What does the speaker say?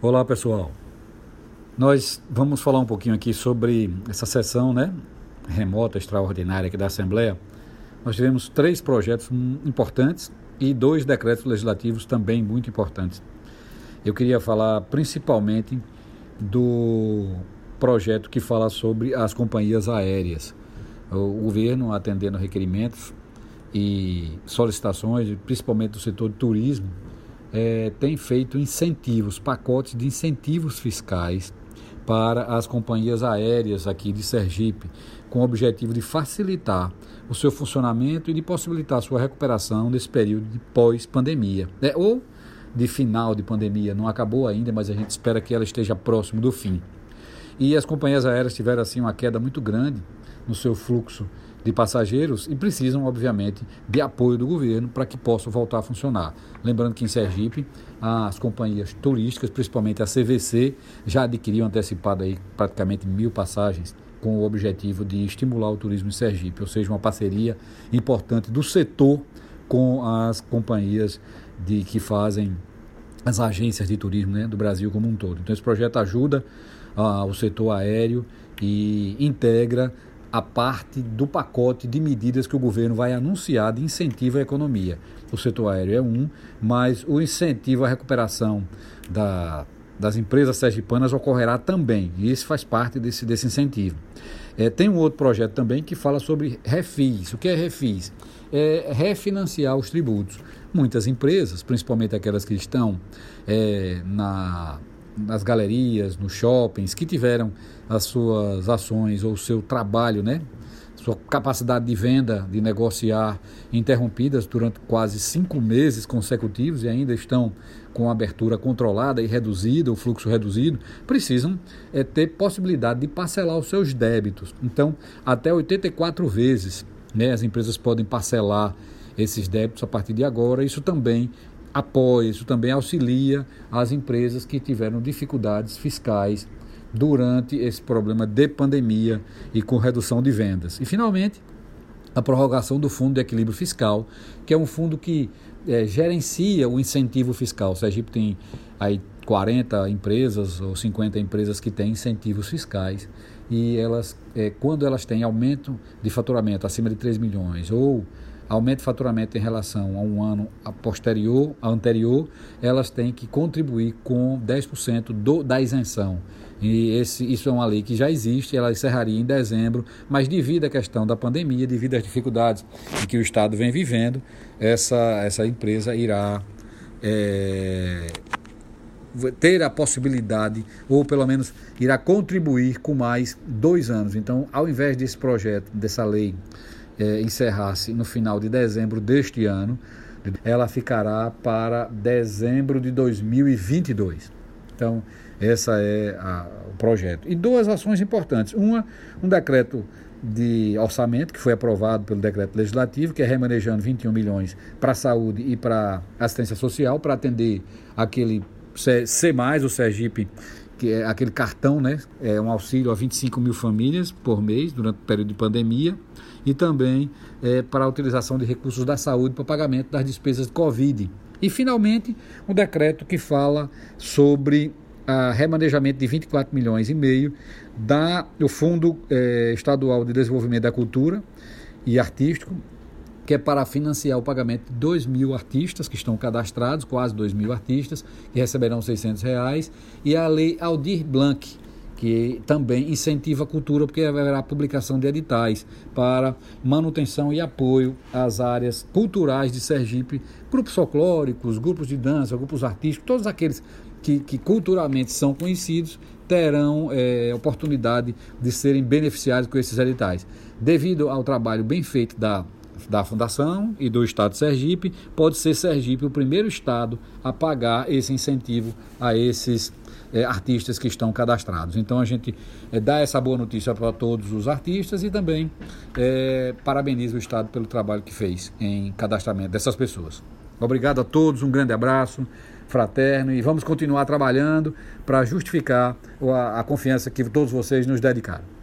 Olá pessoal, nós vamos falar um pouquinho aqui sobre essa sessão né, remota, extraordinária aqui da Assembleia. Nós tivemos três projetos importantes e dois decretos legislativos também muito importantes. Eu queria falar principalmente do projeto que fala sobre as companhias aéreas. O governo atendendo requerimentos e solicitações, principalmente do setor de turismo, é, tem feito incentivos, pacotes de incentivos fiscais para as companhias aéreas aqui de Sergipe, com o objetivo de facilitar o seu funcionamento e de possibilitar a sua recuperação nesse período de pós-pandemia, né? ou de final de pandemia. Não acabou ainda, mas a gente espera que ela esteja próximo do fim. E as companhias aéreas tiveram assim uma queda muito grande no seu fluxo de passageiros e precisam, obviamente, de apoio do governo para que possam voltar a funcionar. Lembrando que em Sergipe, as companhias turísticas, principalmente a CVC, já adquiriu antecipado aí praticamente mil passagens com o objetivo de estimular o turismo em Sergipe, ou seja, uma parceria importante do setor com as companhias de que fazem as agências de turismo né, do Brasil como um todo. Então esse projeto ajuda ah, o setor aéreo e integra a parte do pacote de medidas que o governo vai anunciar de incentivo à economia. O setor aéreo é um, mas o incentivo à recuperação da, das empresas sergipanas ocorrerá também, e isso faz parte desse, desse incentivo. É, tem um outro projeto também que fala sobre refis. O que é refis? É refinanciar os tributos. Muitas empresas, principalmente aquelas que estão é, na nas galerias, nos shoppings, que tiveram as suas ações ou seu trabalho, né? Sua capacidade de venda, de negociar interrompidas durante quase cinco meses consecutivos e ainda estão com abertura controlada e reduzida, o fluxo reduzido, precisam é, ter possibilidade de parcelar os seus débitos. Então, até 84 vezes né, as empresas podem parcelar esses débitos a partir de agora. Isso também apoia, isso também auxilia as empresas que tiveram dificuldades fiscais durante esse problema de pandemia e com redução de vendas. E, finalmente, a prorrogação do Fundo de Equilíbrio Fiscal, que é um fundo que é, gerencia o incentivo fiscal. O Sergipe tem aí 40 empresas ou 50 empresas que têm incentivos fiscais e elas, é, quando elas têm aumento de faturamento acima de 3 milhões ou aumento de faturamento em relação a um ano posterior, anterior, elas têm que contribuir com 10% do, da isenção. E esse, isso é uma lei que já existe, ela encerraria em dezembro, mas devido à questão da pandemia, devido às dificuldades que o Estado vem vivendo, essa, essa empresa irá é, ter a possibilidade, ou pelo menos irá contribuir com mais dois anos. Então, ao invés desse projeto, dessa lei é, encerrar-se no final de dezembro deste ano, ela ficará para dezembro de 2022. Então, essa é a, o projeto. E duas ações importantes. Uma, um decreto de orçamento que foi aprovado pelo decreto legislativo, que é remanejando 21 milhões para a saúde e para assistência social, para atender aquele C, C+, o Sergipe, que é aquele cartão, né? É um auxílio a 25 mil famílias por mês durante o período de pandemia e também é, para a utilização de recursos da saúde para pagamento das despesas de Covid. E, finalmente, um decreto que fala sobre a remanejamento de 24 milhões e meio da, do Fundo eh, Estadual de Desenvolvimento da Cultura e Artístico, que é para financiar o pagamento de 2 mil artistas que estão cadastrados, quase 2 mil artistas, que receberão 600 reais, e a Lei Aldir Blanc, que também incentiva a cultura, porque haverá publicação de editais para manutenção e apoio às áreas culturais de Sergipe, grupos folclóricos, grupos de dança, grupos artísticos, todos aqueles que, que culturalmente são conhecidos terão é, oportunidade de serem beneficiados com esses editais. Devido ao trabalho bem feito da da Fundação e do Estado de Sergipe, pode ser Sergipe o primeiro estado a pagar esse incentivo a esses é, artistas que estão cadastrados. Então a gente é, dá essa boa notícia para todos os artistas e também é, parabeniza o Estado pelo trabalho que fez em cadastramento dessas pessoas. Obrigado a todos, um grande abraço fraterno e vamos continuar trabalhando para justificar a, a confiança que todos vocês nos dedicaram.